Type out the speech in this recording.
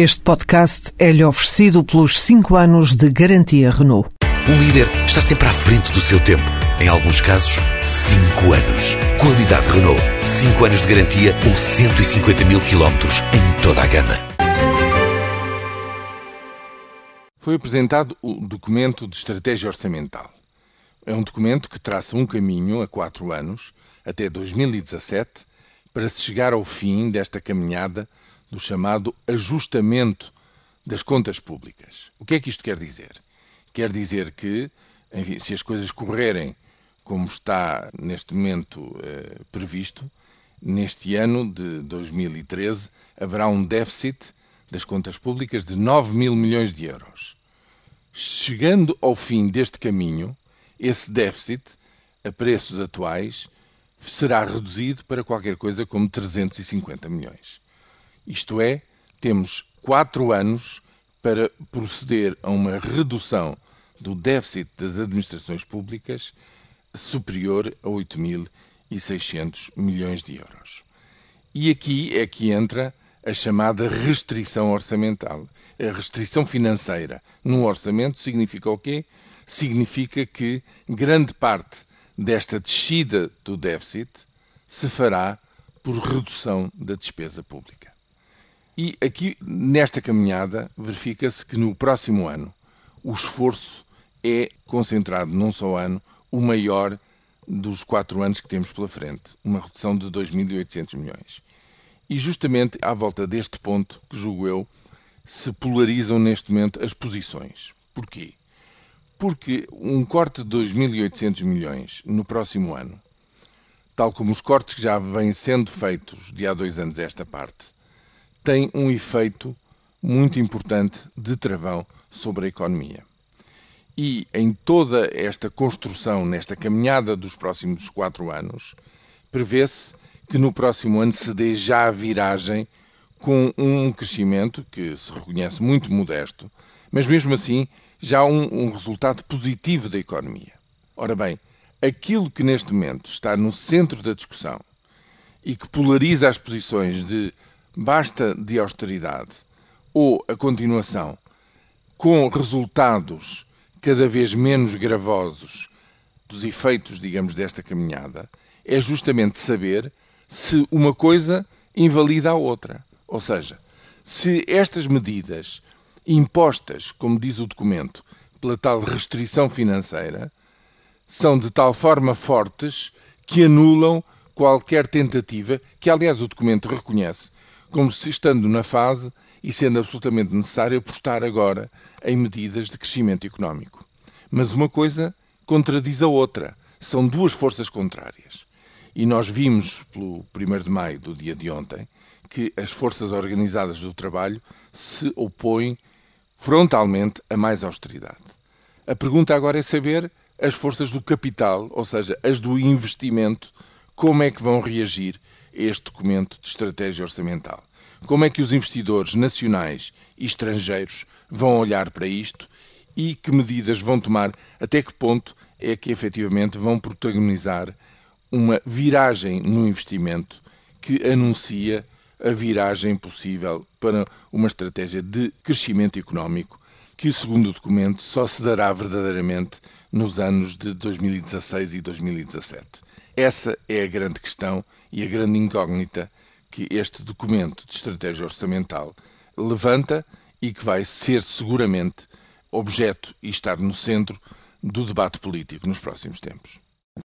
Este podcast é-lhe oferecido pelos 5 anos de garantia Renault. Um líder está sempre à frente do seu tempo. Em alguns casos, 5 anos. Qualidade Renault. 5 anos de garantia ou 150 mil quilómetros em toda a gama. Foi apresentado o documento de estratégia orçamental. É um documento que traça um caminho a quatro anos, até 2017, para se chegar ao fim desta caminhada do chamado ajustamento das contas públicas. O que é que isto quer dizer? Quer dizer que, enfim, se as coisas correrem como está neste momento eh, previsto, neste ano de 2013 haverá um déficit das contas públicas de 9 mil milhões de euros. Chegando ao fim deste caminho, esse déficit, a preços atuais, será reduzido para qualquer coisa como 350 milhões. Isto é, temos quatro anos para proceder a uma redução do déficit das administrações públicas superior a 8.600 milhões de euros. E aqui é que entra a chamada restrição orçamental. A restrição financeira num orçamento significa o quê? Significa que grande parte desta descida do déficit se fará por redução da despesa pública. E aqui, nesta caminhada, verifica-se que no próximo ano o esforço é concentrado num só ano, o maior dos quatro anos que temos pela frente, uma redução de 2.800 milhões. E justamente à volta deste ponto, que julgo eu, se polarizam neste momento as posições. Porquê? Porque um corte de 2.800 milhões no próximo ano, tal como os cortes que já vêm sendo feitos de há dois anos esta parte, tem um efeito muito importante de travão sobre a economia. E em toda esta construção, nesta caminhada dos próximos quatro anos, prevê-se que no próximo ano se dê já a viragem com um crescimento que se reconhece muito modesto, mas mesmo assim já um, um resultado positivo da economia. Ora bem, aquilo que neste momento está no centro da discussão e que polariza as posições de basta de austeridade ou a continuação com resultados cada vez menos gravosos dos efeitos, digamos, desta caminhada, é justamente saber se uma coisa invalida a outra. Ou seja, se estas medidas impostas, como diz o documento, pela tal restrição financeira, são de tal forma fortes que anulam qualquer tentativa, que aliás o documento reconhece, como se estando na fase e sendo absolutamente necessário apostar agora em medidas de crescimento económico. Mas uma coisa contradiz a outra. São duas forças contrárias. E nós vimos, pelo 1 de maio do dia de ontem, que as forças organizadas do trabalho se opõem frontalmente a mais austeridade. A pergunta agora é saber as forças do capital, ou seja, as do investimento, como é que vão reagir a este documento de estratégia orçamental. Como é que os investidores nacionais e estrangeiros vão olhar para isto e que medidas vão tomar, até que ponto é que efetivamente vão protagonizar uma viragem no investimento que anuncia a viragem possível para uma estratégia de crescimento económico que, segundo o documento, só se dará verdadeiramente nos anos de 2016 e 2017. Essa é a grande questão e a grande incógnita que este documento de estratégia orçamental levanta e que vai ser seguramente objeto e estar no centro do debate político nos próximos tempos.